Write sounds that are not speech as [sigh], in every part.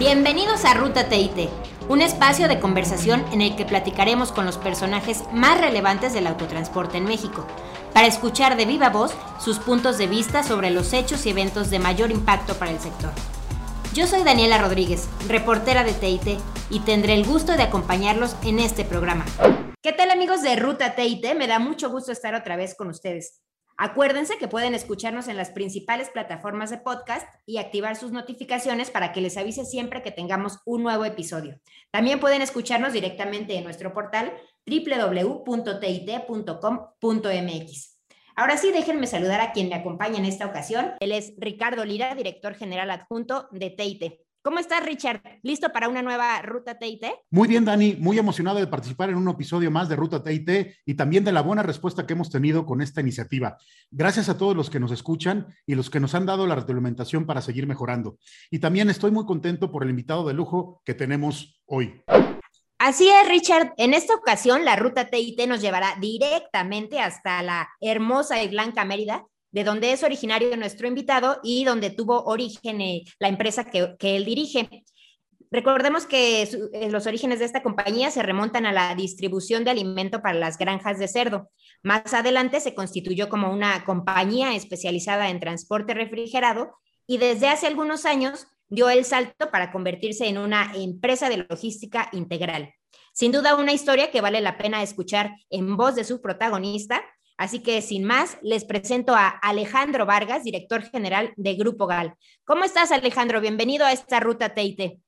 Bienvenidos a Ruta TIT, un espacio de conversación en el que platicaremos con los personajes más relevantes del autotransporte en México, para escuchar de viva voz sus puntos de vista sobre los hechos y eventos de mayor impacto para el sector. Yo soy Daniela Rodríguez, reportera de TIT, y tendré el gusto de acompañarlos en este programa. ¿Qué tal amigos de Ruta TIT? Me da mucho gusto estar otra vez con ustedes. Acuérdense que pueden escucharnos en las principales plataformas de podcast y activar sus notificaciones para que les avise siempre que tengamos un nuevo episodio. También pueden escucharnos directamente en nuestro portal www.tit.com.mx. Ahora sí, déjenme saludar a quien me acompaña en esta ocasión. Él es Ricardo Lira, director general adjunto de TIT. ¿Cómo estás, Richard? ¿Listo para una nueva Ruta TIT? Muy bien, Dani. Muy emocionado de participar en un episodio más de Ruta TIT y también de la buena respuesta que hemos tenido con esta iniciativa. Gracias a todos los que nos escuchan y los que nos han dado la retroalimentación para seguir mejorando. Y también estoy muy contento por el invitado de lujo que tenemos hoy. Así es, Richard. En esta ocasión, la Ruta TIT nos llevará directamente hasta la hermosa y blanca Mérida de donde es originario nuestro invitado y donde tuvo origen eh, la empresa que, él dirige. Recordemos que eh, los orígenes de esta compañía se remontan a la distribución de alimento para las granjas de cerdo. Más adelante se constituyó como una compañía especializada en transporte refrigerado y desde hace algunos años dio el salto para convertirse en una empresa de logística integral. Sin duda una historia que vale la pena escuchar en voz de su protagonista, Así que sin más, les presento a Alejandro Vargas, director general de Grupo GAL. ¿Cómo estás, Alejandro? Bienvenido a esta ruta TIT.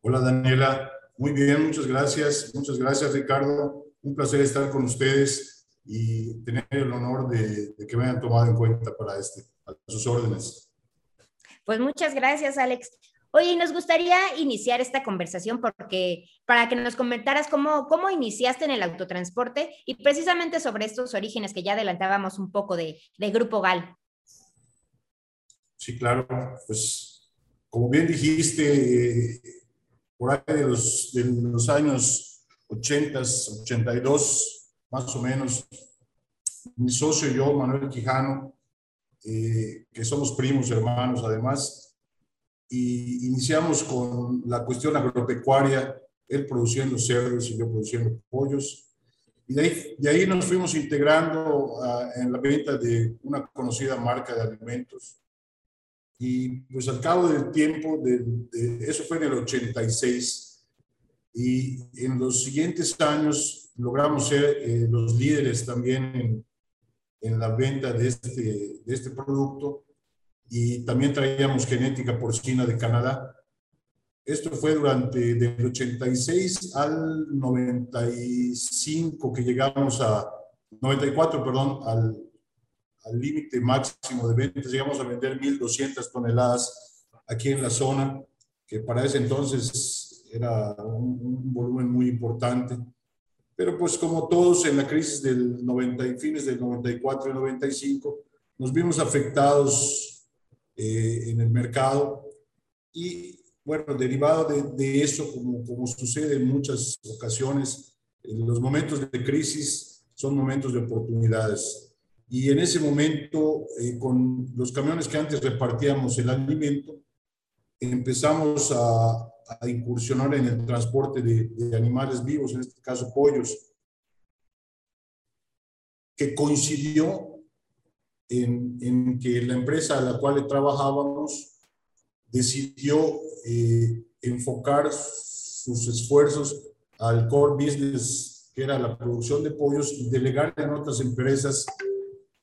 Hola, Daniela. Muy bien, muchas gracias. Muchas gracias, Ricardo. Un placer estar con ustedes y tener el honor de, que me hayan tomado en cuenta para este, a sus órdenes. Pues muchas gracias, Alex. Oye, nos gustaría iniciar esta conversación porque para que nos comentaras cómo, cómo iniciaste en el autotransporte y precisamente sobre estos orígenes que ya adelantábamos un poco de, de Grupo GAL. Sí, claro. Pues como bien dijiste, por ahí de los, de los años 80, 82, más o menos, mi socio y yo, Manuel Quijano, eh, que somos primos, hermanos además, y iniciamos con la cuestión agropecuaria, él produciendo cerdos y yo produciendo pollos. Y de ahí, de ahí nos fuimos integrando ah, en la venta de una conocida marca de alimentos. Y pues al cabo del tiempo, de, eso fue en el 86, y en los siguientes años logramos ser eh, los líderes también en, en la venta de este, de este producto y también traíamos genética porcina de Canadá. Esto fue durante del 86 al 95 que llegamos a 94, perdón, al límite máximo de ventas, llegamos a vender 1.200 toneladas aquí en la zona, que para ese entonces era un, un, volumen muy importante. Pero pues como todos en la crisis del 90 y fines del 94 y 95, nos vimos afectados eh, en el mercado. Y bueno, derivado de, de eso, como, como, sucede en muchas ocasiones, en los momentos de crisis son momentos de oportunidades. Y en ese momento, eh, con los camiones que antes repartíamos el alimento, empezamos a, a incursionar en el transporte de, de, animales vivos, en este caso pollos, que coincidió en, que la empresa a la cual trabajábamos decidió eh, enfocar sus esfuerzos al core business, que era la producción de pollos, y delegar en otras empresas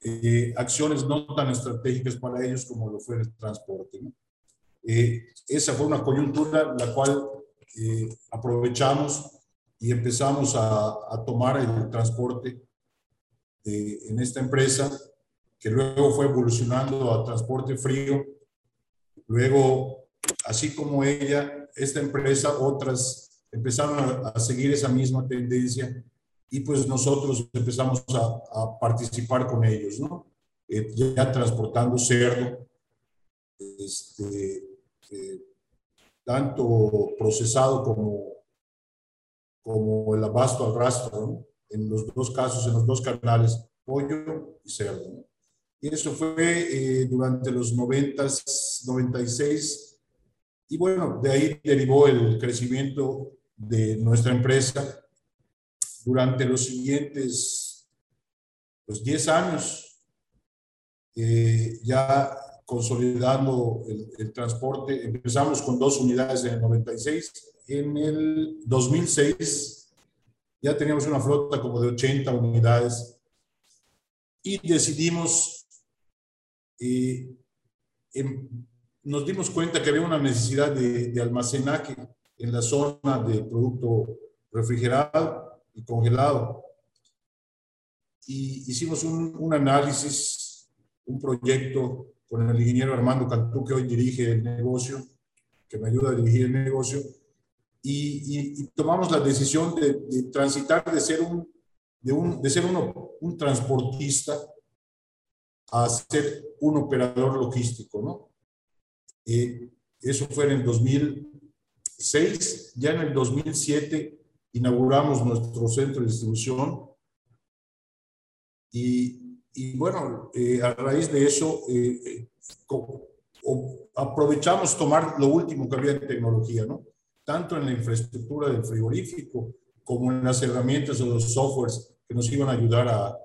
eh, acciones no tan estratégicas para ellos como lo fue el transporte. Eh, esa fue una coyuntura la cual aprovechamos y empezamos a, a tomar el transporte en esta empresa que luego fue evolucionando a transporte frío. Luego, así como ella, esta empresa, otras empezaron a, seguir esa misma tendencia y pues nosotros empezamos a, participar con ellos, ¿no? Eh, ya transportando cerdo, este, eh, tanto procesado como, como el abasto al rastro, ¿no? En los dos casos, en los dos canales, pollo y cerdo, ¿no? Y eso fue eh, durante los 90, 96. y bueno, de ahí derivó el crecimiento de nuestra empresa durante los siguientes pues, 10 años, eh, ya consolidando el, el, transporte. Empezamos con dos unidades en el 96. En el 2006 ya teníamos una flota como de 80 unidades y decidimos, eh, en, nos dimos cuenta que había una necesidad de, de almacenaje en la zona de producto refrigerado y congelado. Y hicimos un, un análisis, un proyecto con el ingeniero Armando Cantú, que hoy dirige el negocio, que me ayuda a dirigir el negocio, y, y, y tomamos la decisión de, de, transitar de ser un, de, un, de ser uno, un transportista a ser un operador logístico, ¿no? Eh, eso fue en el 2006. Ya en el 2007 inauguramos nuestro centro de distribución. Y, y bueno, eh, a raíz de eso, eh, eh aprovechamos tomar lo último que había en tecnología, ¿no? Tanto en la infraestructura del frigorífico como en las herramientas o los softwares que nos iban a ayudar a,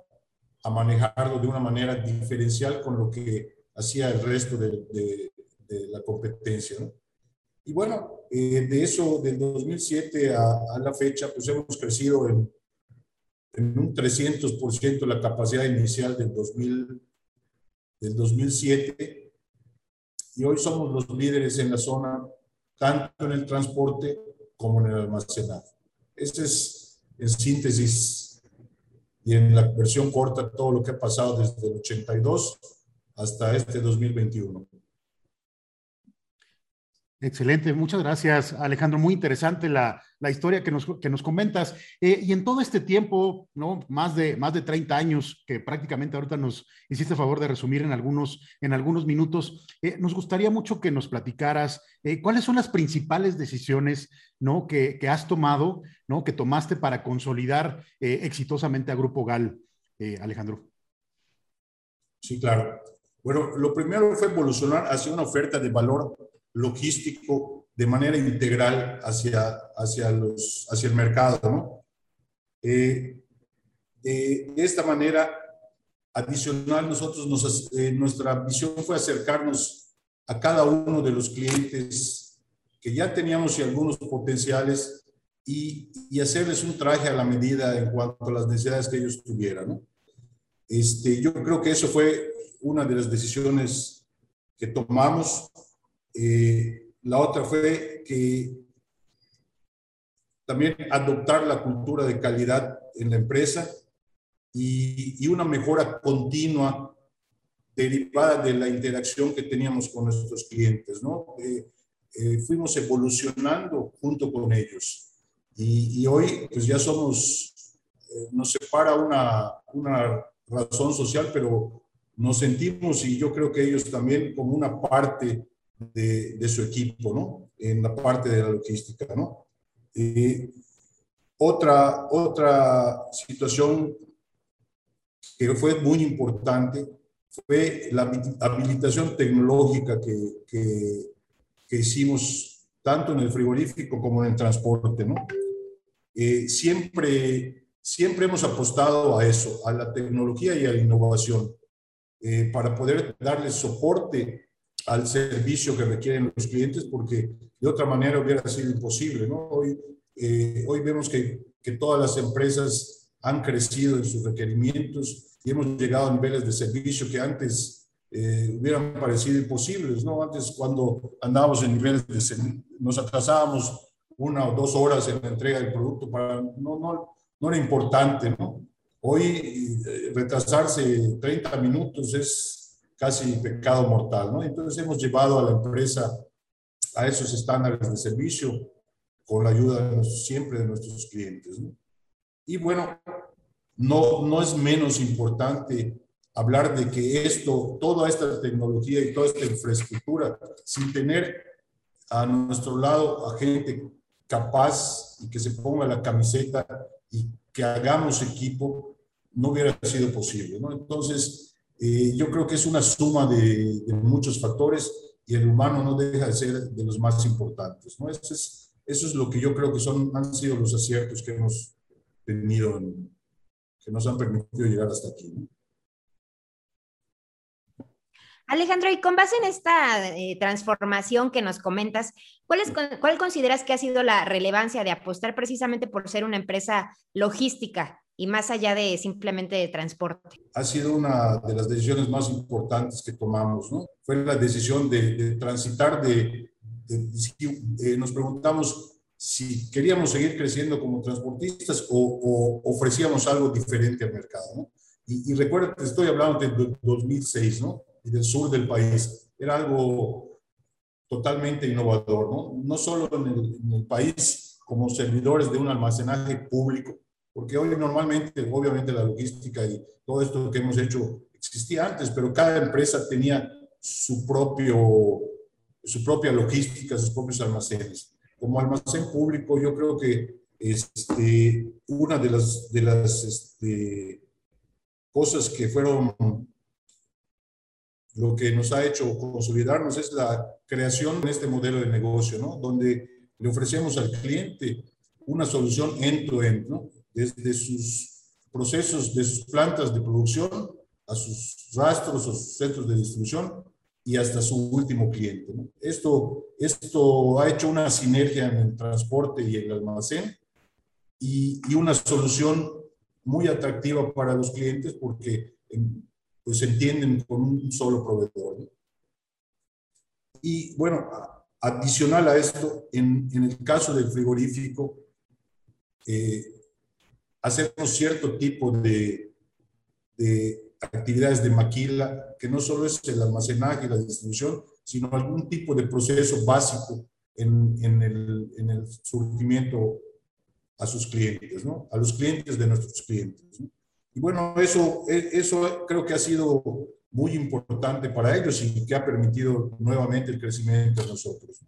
a manejarlo de una manera diferencial con lo que hacía el resto de, de, de la competencia. ¿no? Y bueno, eh, de eso, del 2007 a, a, la fecha, pues hemos crecido en, en un 300% la capacidad inicial del, 2000, del 2007 y hoy somos los líderes en la zona, tanto en el transporte como en el almacenaje. Ese es, en síntesis y en la versión corta, todo lo que ha pasado desde el 82 hasta este 2021. Excelente, muchas gracias Alejandro, muy interesante la, la historia que nos, que nos comentas. Eh, y en todo este tiempo, ¿no? más, de, más de 30 años que prácticamente ahorita nos hiciste favor de resumir en algunos, en algunos minutos, eh, nos gustaría mucho que nos platicaras eh, cuáles son las principales decisiones ¿no? que, que, has tomado, ¿no? que tomaste para consolidar exitosamente a Grupo GAL, Alejandro. Sí, claro. Bueno, lo primero fue evolucionar hacia una oferta de valor logístico de manera integral hacia, hacia, los, hacia el mercado. ¿no? Eh, de, de, esta manera, adicional, nosotros nos, eh, nuestra visión fue acercarnos a cada uno de los clientes que ya teníamos y algunos potenciales y, y, hacerles un traje a la medida en cuanto a las necesidades que ellos tuvieran. ¿no? Este, yo creo que eso fue una de las decisiones que tomamos eh, la otra fue que también adoptar la cultura de calidad en la empresa y, y, una mejora continua derivada de la interacción que teníamos con nuestros clientes, ¿no? Eh, eh, fuimos evolucionando junto con ellos y, y hoy pues ya somos, eh, nos separa una, una razón social, pero nos sentimos y yo creo que ellos también como una parte de, su equipo, ¿no? En la parte de la logística, ¿no? Otra, otra situación que fue muy importante fue la habilitación tecnológica que, que, que hicimos tanto en el frigorífico como en el transporte, ¿no? Eh, siempre, siempre hemos apostado a eso, a la tecnología y a la innovación, eh, para poder darle soporte al servicio que requieren los clientes, porque de otra manera hubiera sido imposible. ¿no? Hoy, eh, hoy vemos que, que todas las empresas han crecido en sus requerimientos y hemos llegado a niveles de servicio que antes eh, hubieran parecido imposibles. ¿no? Antes, cuando andábamos en niveles de nos atrasábamos una o dos horas en la entrega del producto, para, no, no, no era importante. ¿no? Hoy eh, retrasarse 30 minutos es casi pecado mortal, ¿no? Entonces hemos llevado a la empresa a esos estándares de servicio con la ayuda siempre de nuestros clientes. Y bueno, no, no es menos importante hablar de que esto, toda esta tecnología y toda esta infraestructura, sin tener a nuestro lado a gente capaz y que se ponga la camiseta y que hagamos equipo, no hubiera sido posible. Entonces, eh, yo creo que es una suma de, de, muchos factores y el humano no deja de ser de los más importantes. ¿no? Eso, es, eso es lo que yo creo que son, han sido los aciertos que hemos tenido, que nos han permitido llegar hasta aquí. ¿no? Alejandro, y con base en esta eh, transformación que nos comentas, ¿cuál, es, ¿cuál consideras que ha sido la relevancia de apostar precisamente por ser una empresa logística y más allá de simplemente de transporte? Ha sido una de las decisiones más importantes que tomamos, ¿no? Fue la decisión de, transitar de, eh, nos preguntamos si queríamos seguir creciendo como transportistas o, ofrecíamos algo diferente al mercado, ¿no? Y, y recuerda que estoy hablando de 2006, ¿no? y del sur del país. Era algo totalmente innovador, ¿no? No solo en el, en el país como servidores de un almacenaje público, porque hoy normalmente, obviamente la logística y todo esto que hemos hecho existía antes, pero cada empresa tenía su, propio, su propia logística, sus propios almacenes. Como almacén público, yo creo que este, una de las, de las este, cosas que fueron lo que nos ha hecho consolidarnos es la creación de este modelo de negocio, ¿no? Donde le ofrecemos al cliente una solución end-to-end, ¿no? Desde sus procesos, de sus plantas de producción a sus rastros o sus centros de distribución y hasta su último cliente. ¿no? Esto, esto ha hecho una sinergia en el transporte y el almacén y, y una solución muy atractiva para los clientes porque pues se entienden con un solo proveedor. Y bueno, adicional a esto, en, en el caso del frigorífico, eh, hacemos cierto tipo de, de, actividades de maquila, que no solo es el almacenaje y la distribución, sino algún tipo de proceso básico en, en, el, en el a sus clientes, ¿no? A los clientes de nuestros clientes. ¿no? Y bueno, eso, e, eso creo que ha sido muy importante para ellos y que ha permitido nuevamente el crecimiento de nosotros.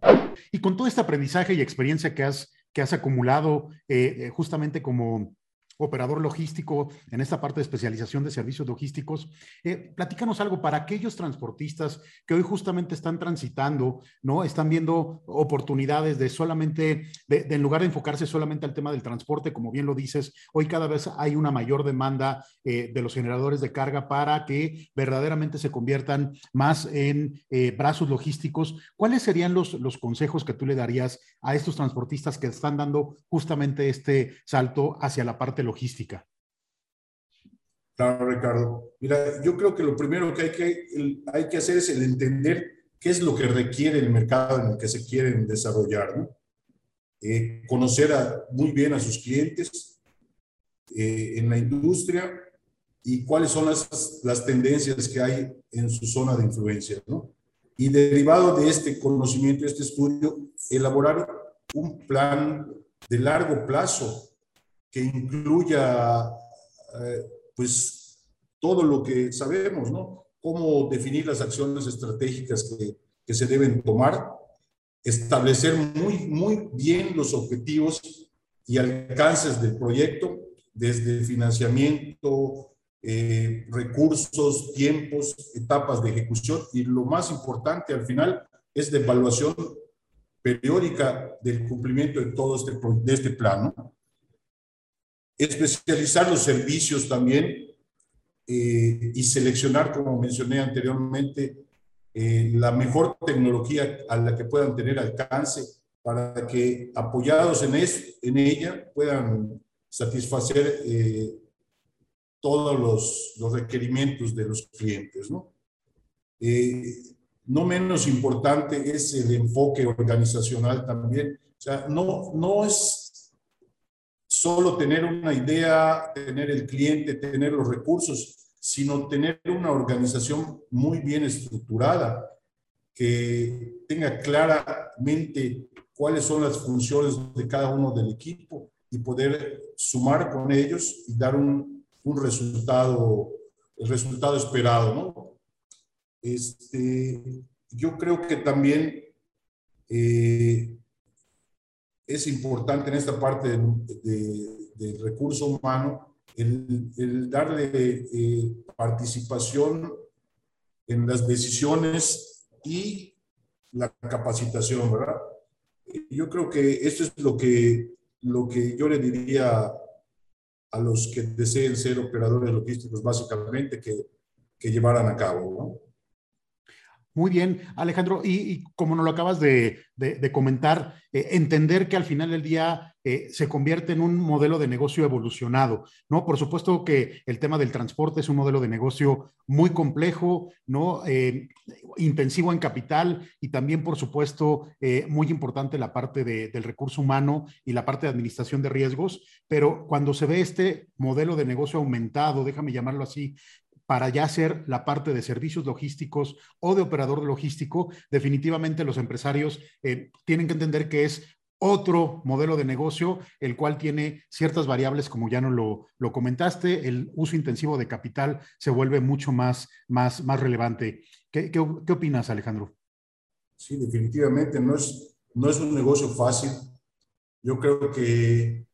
Y con todo este aprendizaje y experiencia que has, que has acumulado eh, eh justamente como operador logístico en esta parte de especialización de servicios logísticos. Eh, platícanos algo para aquellos transportistas que hoy justamente están transitando, ¿no? Están viendo oportunidades de solamente, de, en lugar de enfocarse solamente al tema del transporte, como bien lo dices, hoy cada vez hay una mayor demanda eh, de los generadores de carga para que verdaderamente se conviertan más en eh, brazos logísticos. ¿Cuáles serían los, los consejos que tú le darías a estos transportistas que están dando justamente este salto hacia la parte logística? Claro, Ricardo. Mira, yo creo que lo primero que hay que, hay que hacer es el entender qué es lo que requiere el mercado en el que se quieren desarrollar, ¿no? Eh, conocer a, muy bien a sus clientes eh, en la industria y cuáles son las, las tendencias que hay en su zona de influencia, ¿no? Y derivado de este conocimiento, este estudio, elaborar un plan de largo plazo que incluya eh, pues todo lo que sabemos, ¿no? Cómo definir las acciones estratégicas que, que se deben tomar, establecer muy, muy bien los objetivos y alcances del proyecto, desde financiamiento, eh, recursos, tiempos, etapas de ejecución y lo más importante al final es de evaluación periódica del cumplimiento de todo este, de este plan. ¿no? Especializar los servicios también eh, y seleccionar, como mencioné anteriormente, eh, la mejor tecnología a la que puedan tener alcance para que apoyados en, en ella puedan satisfacer eh, todos los, los, requerimientos de los clientes. ¿no? no menos importante es el enfoque organizacional también. O sea, no, no es solo tener una idea, tener el cliente, tener los recursos, sino tener una organización muy bien estructurada, que tenga claramente cuáles son las funciones de cada uno del equipo y poder sumar con ellos y dar un, un resultado, el resultado esperado, ¿no? Este, yo creo que también eh, es importante en esta parte del recurso humano el, darle eh, participación en las decisiones y la capacitación, ¿verdad? Yo creo que esto es lo que, lo que yo le diría a los que deseen ser operadores logísticos, básicamente, que, que llevaran a cabo, ¿no? Muy bien, Alejandro, y, como nos lo acabas de, comentar, eh, entender que al final del día eh, se convierte en un modelo de negocio evolucionado, ¿no? Por supuesto que el tema del transporte es un modelo de negocio muy complejo, ¿no? Eh, intensivo en capital y también, por supuesto, muy importante la parte del recurso humano y la parte de administración de riesgos, pero cuando se ve este modelo de negocio aumentado, déjame llamarlo así, para ya hacer la parte de servicios logísticos o de operador logístico, definitivamente los empresarios eh, tienen que entender que es otro modelo de negocio, el cual tiene ciertas variables, como ya no lo, lo comentaste, el uso intensivo de capital se vuelve mucho más, más, más relevante. ¿Qué, qué, opinas, Alejandro? Sí, definitivamente no es, no es un negocio fácil. Yo creo que,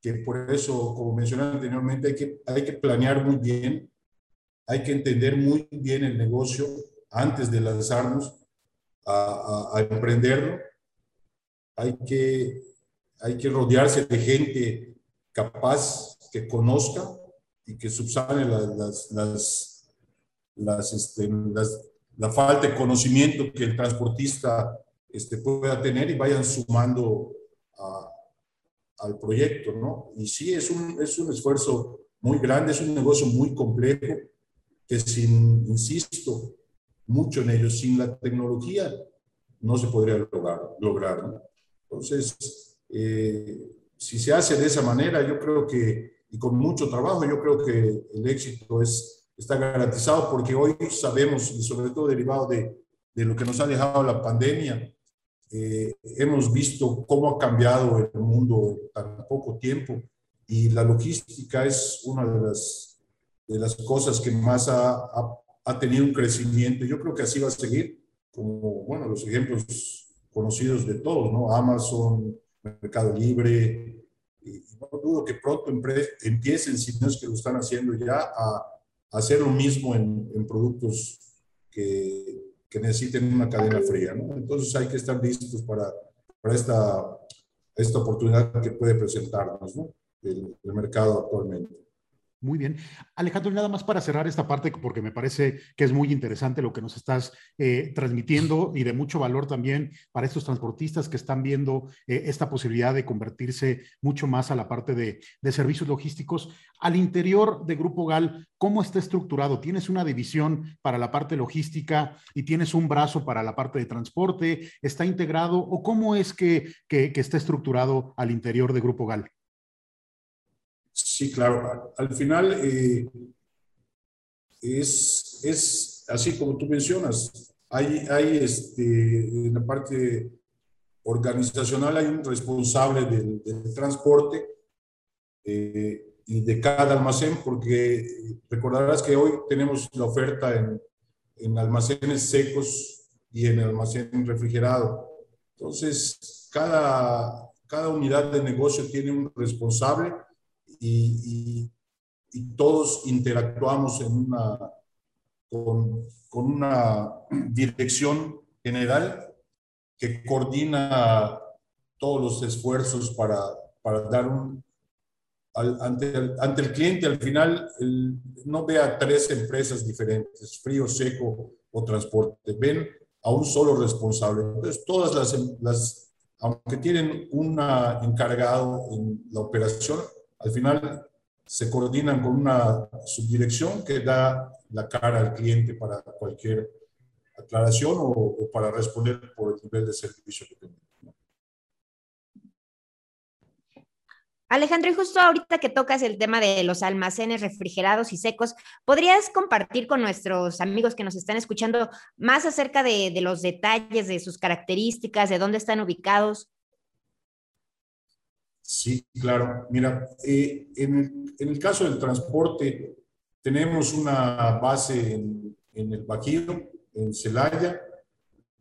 que por eso, como mencioné anteriormente, hay que, hay que planear muy bien hay que entender muy bien el negocio antes de lanzarnos a, emprenderlo. Hay que, hay que rodearse de gente capaz, que conozca y que subsane las, las, las, este, la falta de conocimiento que el transportista este, pueda tener y vayan sumando al proyecto, ¿no? Y sí, es un, es un esfuerzo muy grande, es un negocio muy complejo que sin, insisto, mucho en ello, sin la tecnología no se podría lograr. lograr Entonces, eh, si se hace de esa manera, yo creo que, y con mucho trabajo, yo creo que el éxito es, está garantizado porque hoy sabemos, y sobre todo derivado de, de lo que nos ha dejado la pandemia, eh, hemos visto cómo ha cambiado el mundo en tan poco tiempo y la logística es una de las de las cosas que más ha, ha, tenido un crecimiento. Yo creo que así va a seguir, como, bueno, los ejemplos conocidos de todos, ¿no? Amazon, Mercado Libre, y no dudo que pronto empiecen, si no es que lo están haciendo ya, a, hacer lo mismo en, en productos que, que, necesiten una cadena fría, ¿no? Entonces hay que estar listos para, para esta, esta oportunidad que puede presentarnos, ¿no? el, el mercado actualmente. Muy bien. Alejandro, nada más para cerrar esta parte, porque me parece que es muy interesante lo que nos estás eh, transmitiendo y de mucho valor también para estos transportistas que están viendo eh, esta posibilidad de convertirse mucho más a la parte de, servicios logísticos. Al interior de Grupo GAL, ¿cómo está estructurado? ¿Tienes una división para la parte logística y tienes un brazo para la parte de transporte? ¿Está integrado o cómo es que, que está estructurado al interior de Grupo GAL? Sí, claro. Al final eh, es, es así como tú mencionas. Hay, hay este, en la parte organizacional hay un responsable del, transporte eh, y de cada almacén, porque recordarás que hoy tenemos la oferta en, en almacenes secos y en almacén refrigerado. Entonces, cada, cada unidad de negocio tiene un responsable y, todos interactuamos en una, con, con, una dirección general que coordina todos los esfuerzos para, para dar un... ante, el, ante el cliente, al final, no ve a tres empresas diferentes, frío, seco o transporte, ven a un solo responsable. Entonces, todas las, las aunque tienen un encargado en la operación, al final se coordinan con una subdirección que da la cara al cliente para cualquier aclaración o, para responder por el nivel de servicio que tenemos. Alejandro, y justo ahorita que tocas el tema de los almacenes refrigerados y secos, ¿podrías compartir con nuestros amigos que nos están escuchando más acerca de, de los detalles, de sus características, de dónde están ubicados? Sí, claro. Mira, eh, en, el, caso del transporte, tenemos una base en, el Bajío, en Celaya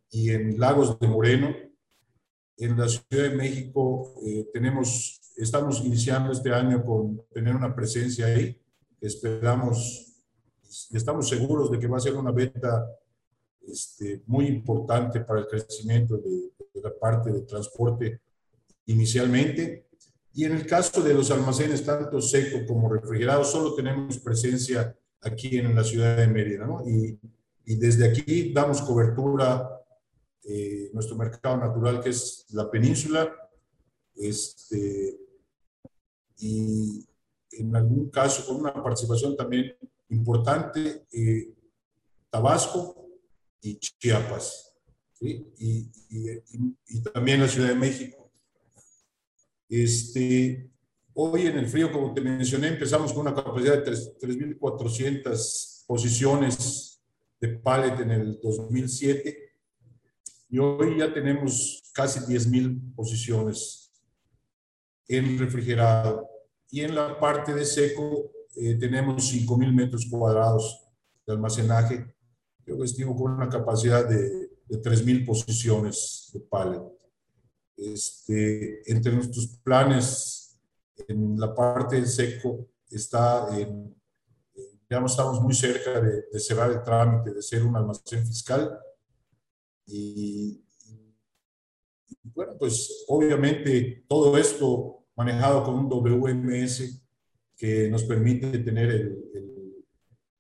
y en Lagos de Moreno. En la Ciudad de México eh, tenemos, estamos iniciando este año con tener una presencia ahí. Esperamos y estamos seguros de que va a ser una venta este, muy importante para el crecimiento de, la parte de transporte inicialmente. Y en el caso de los almacenes, tanto seco como refrigerado, solo tenemos presencia aquí en la ciudad de Mérida, ¿no? Y, y desde aquí damos cobertura eh, nuestro mercado natural, que es la península, este, y en algún caso con una participación también importante, eh, Tabasco y Chiapas, ¿sí? y, y, y, también la Ciudad de México. Este, hoy en el frío, como te mencioné, empezamos con una capacidad de 3.400 posiciones de pallet en el 2007 y hoy ya tenemos casi 10.000 posiciones en refrigerado. Y en la parte de seco eh, tenemos 5.000 metros cuadrados de almacenaje. Yo estimo con una capacidad de, de 3.000 posiciones de pallet. Este, entre nuestros planes en la parte de seco está en, ya estamos muy cerca de, cerrar el trámite de ser un almacén fiscal. Y, bueno, pues obviamente todo esto manejado con un WMS que nos permite tener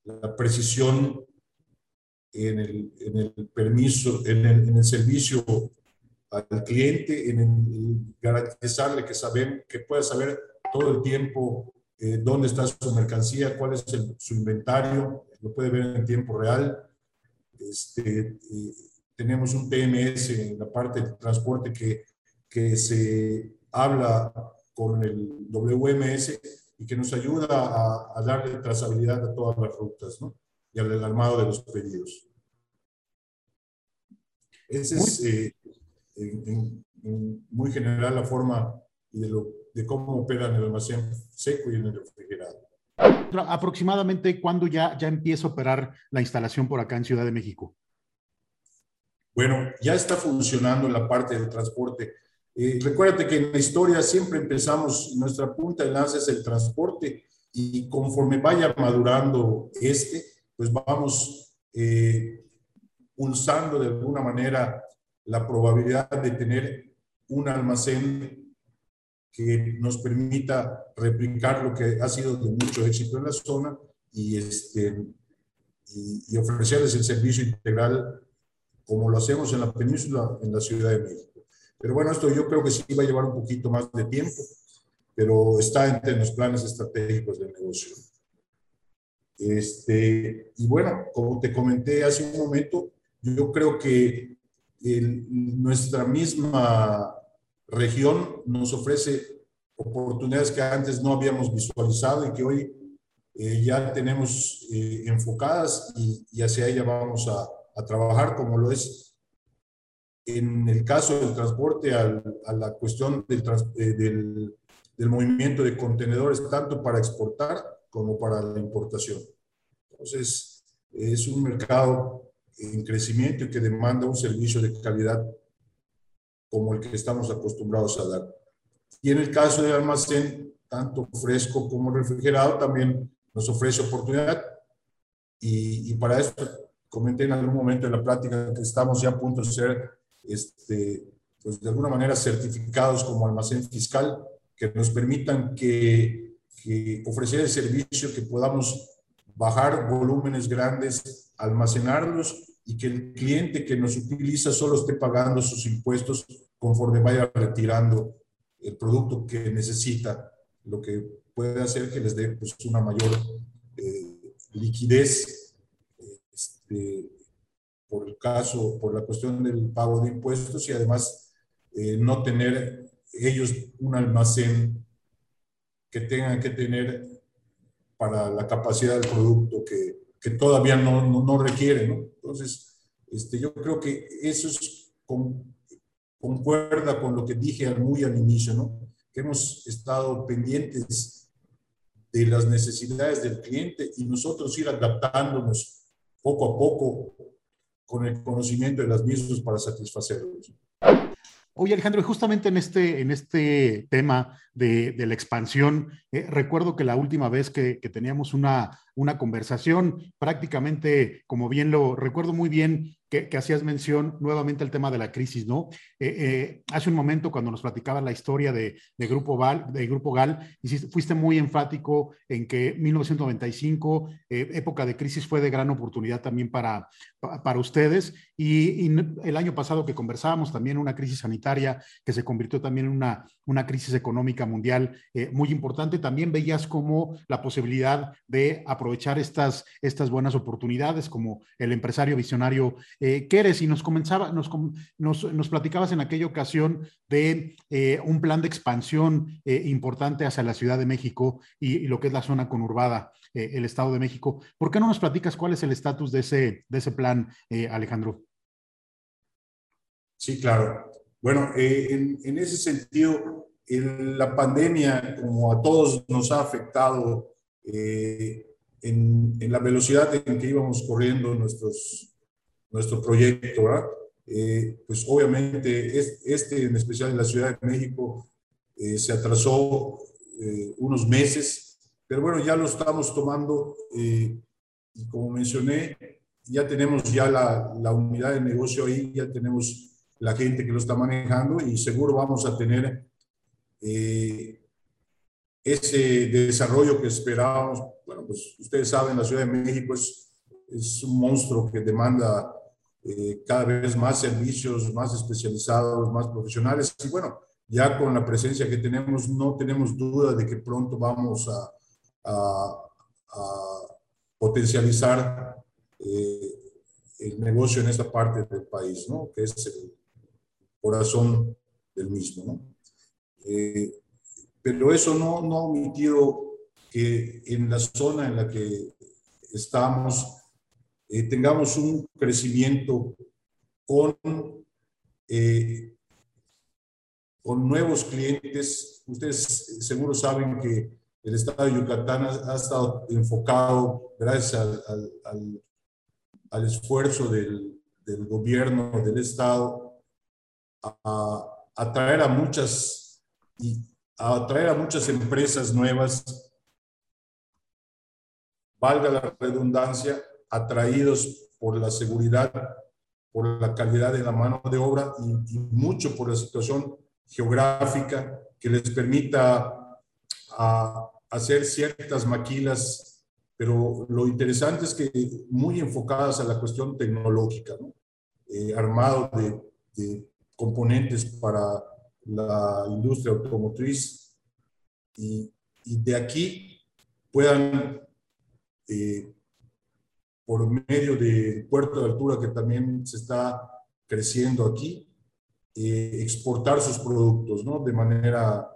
la precisión en el, en el permiso, en el, en el, servicio al cliente, en garantizarle que, saben, que pueda saber todo el tiempo eh, dónde está su mercancía, cuál es su inventario, lo puede ver en tiempo real. Este, tenemos un TMS en la parte de transporte que, que se habla con el WMS y que nos ayuda a, a darle trazabilidad a todas las rutas ¿no? y al armado de los pedidos. Esa es eh, en, en, muy general la forma de, lo, de cómo opera en el almacén seco y en el refrigerado. Aproximadamente, ¿cuándo ya, ya empieza a operar la instalación por acá en Ciudad de México? Bueno, ya está funcionando la parte del transporte. Eh, recuérdate que en la historia siempre empezamos, nuestra punta de lanza es el transporte y conforme vaya madurando este, pues vamos eh, pulsando de alguna manera la probabilidad de tener un almacén que nos permita replicar lo que ha sido de mucho éxito en la zona y, este, y, y ofrecerles el servicio integral como lo hacemos en la península, en la Ciudad de México. Pero bueno, esto yo creo que sí va a llevar un poquito más de tiempo, pero está entre los planes estratégicos del negocio. Este, y bueno, como te comenté hace un momento, yo creo que el, nuestra misma región nos ofrece oportunidades que antes no habíamos visualizado y que hoy eh, ya tenemos eh, enfocadas y, y hacia ella vamos a, a trabajar como lo es en el caso del transporte a la cuestión del, eh, del, del, movimiento de contenedores, tanto para exportar como para la importación. Entonces, es un mercado en crecimiento y que demanda un servicio de calidad como el que estamos acostumbrados a dar. Y en el caso del almacén, tanto fresco como refrigerado, también nos ofrece oportunidad. Y, y para eso comenté en algún momento en la plática que estamos ya a punto de ser, este, pues de alguna manera certificados como almacén fiscal, que nos permitan que, que ofrecer el servicio, que podamos bajar volúmenes grandes, almacenarlos y que el cliente que nos utiliza solo esté pagando sus impuestos conforme vaya retirando el producto que necesita, lo que puede hacer que les dé pues, una mayor eh, liquidez este, por el caso, por la cuestión del pago de impuestos y además eh, no tener ellos un almacén que tengan que tener para la capacidad del producto que, que todavía no, no, no requiere, ¿no? Entonces, este, yo creo que eso es con, concuerda con lo que dije muy al inicio, ¿no? Que hemos estado pendientes de las necesidades del cliente y nosotros ir adaptándonos poco a poco con el conocimiento de las mismas para satisfacerlos. Oye, Alejandro, justamente en este, en este tema de, la expansión, eh, recuerdo que la última vez que, teníamos una una conversación prácticamente, como bien lo recuerdo muy bien, que, hacías mención nuevamente al tema de la crisis, ¿no? Eh, eh, hace un momento cuando nos platicabas la historia de, Grupo, Val, de Grupo GAL, fuiste muy enfático en que 1995, eh, época de crisis, fue de gran oportunidad también para, para ustedes. Y, el año pasado que conversábamos también una crisis sanitaria que se convirtió también en una, una crisis económica mundial muy importante, también veías como la posibilidad de aprovechar estas, estas buenas oportunidades como el empresario visionario eh, eres. Y nos comenzaba, nos, nos, platicabas en aquella ocasión de eh, un plan de expansión eh, importante hacia la Ciudad de México y, lo que es la zona conurbada, eh, el Estado de México. ¿Por qué no nos platicas cuál es el estatus de ese, de ese plan, Alejandro? Sí, claro. Bueno, en, en, ese sentido, la pandemia, como a todos nos ha afectado en, la velocidad en que íbamos corriendo nuestros, nuestro proyecto, ¿verdad? Eh, pues obviamente este, en especial en la Ciudad de México, eh, se atrasó eh, unos meses, pero bueno, ya lo estamos tomando y como mencioné, ya tenemos ya la, la, unidad de negocio ahí, ya tenemos la gente que lo está manejando y seguro vamos a tener ese desarrollo que esperábamos. Bueno, pues ustedes saben, la Ciudad de México es, es un monstruo que demanda eh, cada vez más servicios, más especializados, más profesionales. Y bueno, ya con la presencia que tenemos, no tenemos duda de que pronto vamos a, a, potencializar eh, el negocio en esta parte del país, ¿no? que es el corazón del mismo. ¿no? Eh, pero eso no, no ha omitido que en la zona en la que estamos, eh, tengamos un crecimiento con, con nuevos clientes. Ustedes seguro saben que el Estado de Yucatán ha, estado enfocado, gracias al, al, esfuerzo del, del, gobierno, del Estado, a atraer a muchas y atraer a muchas empresas nuevas, valga la redundancia, atraídos por la seguridad, por la calidad de la mano de obra y, mucho por la situación geográfica que les permita a, hacer ciertas maquilas, pero lo interesante es que muy enfocadas a la cuestión tecnológica, ¿no? Eh, armado de, componentes para la industria automotriz y, y de aquí puedan eh, por medio del puerto de altura que también se está creciendo aquí, eh, exportar sus productos, ¿no? De manera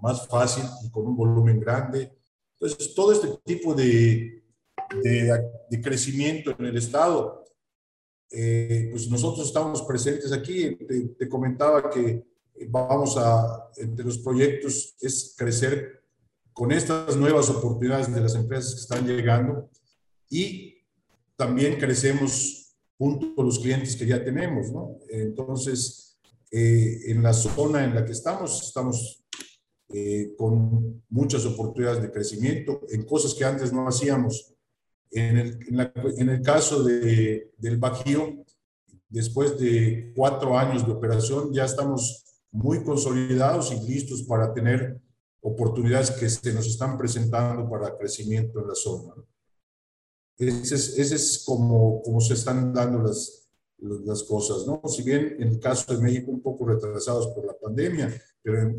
más fácil y con un volumen grande. Entonces, todo este tipo de, de, crecimiento en el Estado, eh, pues nosotros estamos presentes aquí. Te, te, comentaba que vamos a, entre los proyectos, es crecer con estas nuevas oportunidades de las empresas que están llegando y también crecemos junto con los clientes que ya tenemos, ¿no? Entonces, eh, en la zona en la que estamos, estamos eh, con muchas oportunidades de crecimiento en cosas que antes no hacíamos. En el, en, el caso de, del Bajío, después de cuatro años de operación, ya estamos muy consolidados y listos para tener oportunidades que se nos están presentando para crecimiento en la zona. Ese es, ese es como, como se están dando las, las cosas, ¿no? Si bien en el caso de México un poco retrasados por la pandemia, pero,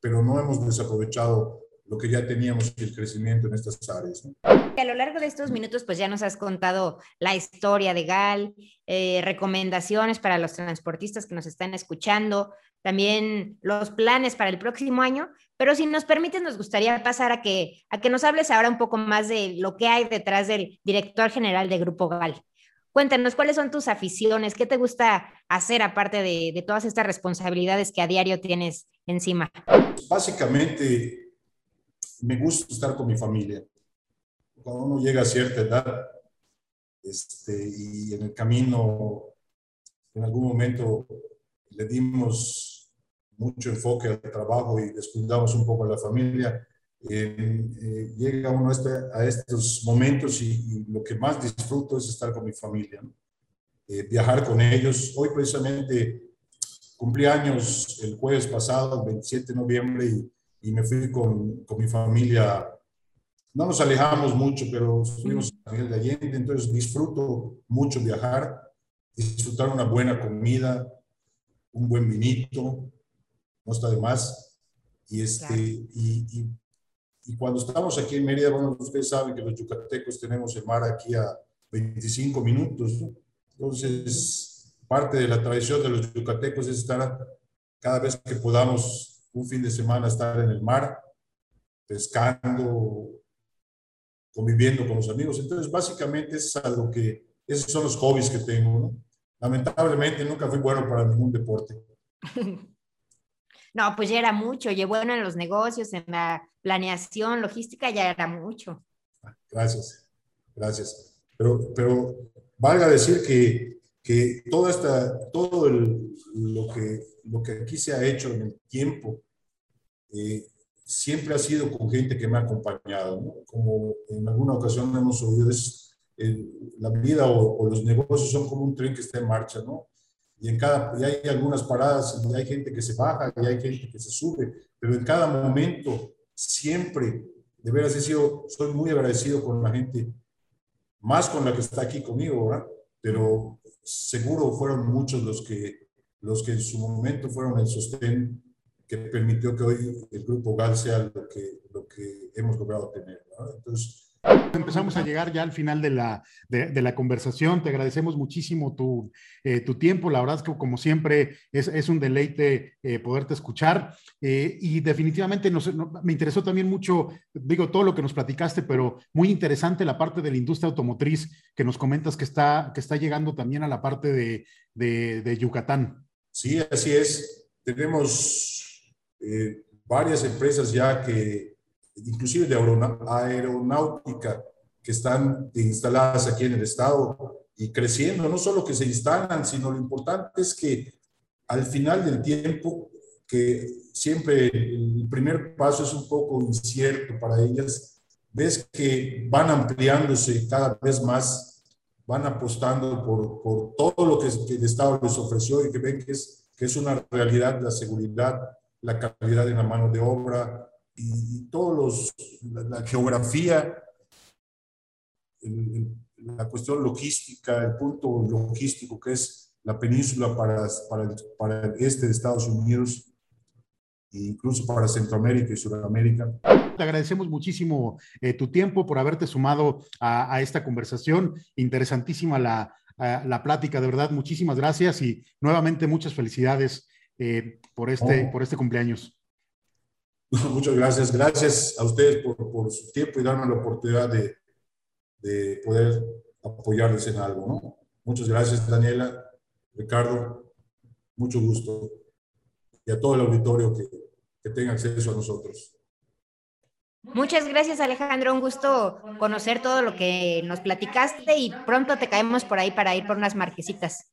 pero no hemos desaprovechado lo que ya teníamos el crecimiento en estas áreas. ¿no? A lo largo de estos minutos, pues ya nos has contado la historia de GAL, eh, recomendaciones para los transportistas que nos están escuchando, también los planes para el próximo año, pero si nos permiten, nos gustaría pasar a que, a que nos hables ahora un poco más de lo que hay detrás del director general de Grupo GAL. Cuéntanos, ¿cuáles son tus aficiones? ¿Qué te gusta hacer aparte de, de todas estas responsabilidades que a diario tienes encima? Básicamente, me gusta estar con mi familia. Cuando uno llega a cierta edad este, y en el camino, en algún momento le dimos mucho enfoque al trabajo y descuidamos un poco a la familia. Eh, llega uno a, este, a estos momentos y, lo que más disfruto es estar con mi familia, viajar con ellos. Hoy precisamente cumplí años el jueves pasado, el 27 de noviembre, y, y me fui con, con, mi familia. No nos alejamos mucho, pero estuvimos en Miguel de Allende, entonces disfruto mucho viajar, disfrutar una buena comida, un buen vinito, no está de más. Y, este, y, y, y, cuando estamos aquí en Mérida, bueno, ustedes saben que los yucatecos tenemos el mar aquí a 25 minutos, entonces parte de la tradición de los yucatecos es estar cada vez que podamos un fin de semana estar en el mar, pescando, conviviendo con los amigos. Entonces, básicamente es algo que, esos son los hobbies que tengo, ¿no? Lamentablemente nunca fui bueno para ningún deporte. [laughs] No, pues ya era mucho, y bueno en los negocios, en la planeación, logística, ya era mucho. Gracias, gracias. Pero, pero valga decir que, que toda esta, todo lo, que, lo que aquí se ha hecho en el tiempo, eh, siempre ha sido con gente que me ha acompañado, ¿no? Como en alguna ocasión hemos oído, es la vida o, los negocios son como un tren que está en marcha, ¿no? Y, en cada, y hay algunas paradas y hay gente que se baja y hay gente que se sube, pero en cada momento, siempre, de veras he sido, soy muy agradecido con la gente, más con la que está aquí conmigo, ¿verdad? Pero seguro fueron muchos los que, los que en su momento fueron el sostén que permitió que hoy el Grupo GAL sea lo que, lo que hemos logrado tener. ¿verdad? Entonces, Empezamos a llegar ya al final de la, de, la conversación. Te agradecemos muchísimo tu, eh, tu, tiempo. La verdad es que, como siempre, es, es un deleite eh, poderte escuchar. Eh, y definitivamente nos, me interesó también mucho, digo, todo lo que nos platicaste, pero muy interesante la parte de la industria automotriz que nos comentas que está, que está llegando también a la parte de, de, de Yucatán. Sí, así es. Tenemos varias empresas ya que inclusive de aeronáutica, que están instaladas aquí en el estado y creciendo, no solo que se instalan, sino lo importante es que al final del tiempo, que siempre el primer paso es un poco incierto para ellas, ves que van ampliándose cada vez más, van apostando por, por todo lo que, el Estado les ofreció y que ven que es, que es una realidad la seguridad, la calidad de la mano de obra, y, todos los, la, geografía, la cuestión logística, el punto logístico que es la península para, para, el, para el este de Estados Unidos, e incluso para Centroamérica y Sudamérica. Te agradecemos muchísimo eh, tu tiempo por haberte sumado a, a esta conversación. Interesantísima la, la, plática, de verdad. Muchísimas gracias y nuevamente muchas felicidades eh, por, este, oh. por este cumpleaños. [laughs] Muchas gracias. Gracias a ustedes por, su tiempo y darme la oportunidad de, de, poder apoyarles en algo. ¿no? Muchas gracias, Daniela, Ricardo. Mucho gusto. Y a todo el auditorio que, que tenga acceso a nosotros. Muchas gracias Alejandro, un gusto conocer todo lo que nos platicaste y pronto te caemos por ahí para ir por unas marquesitas.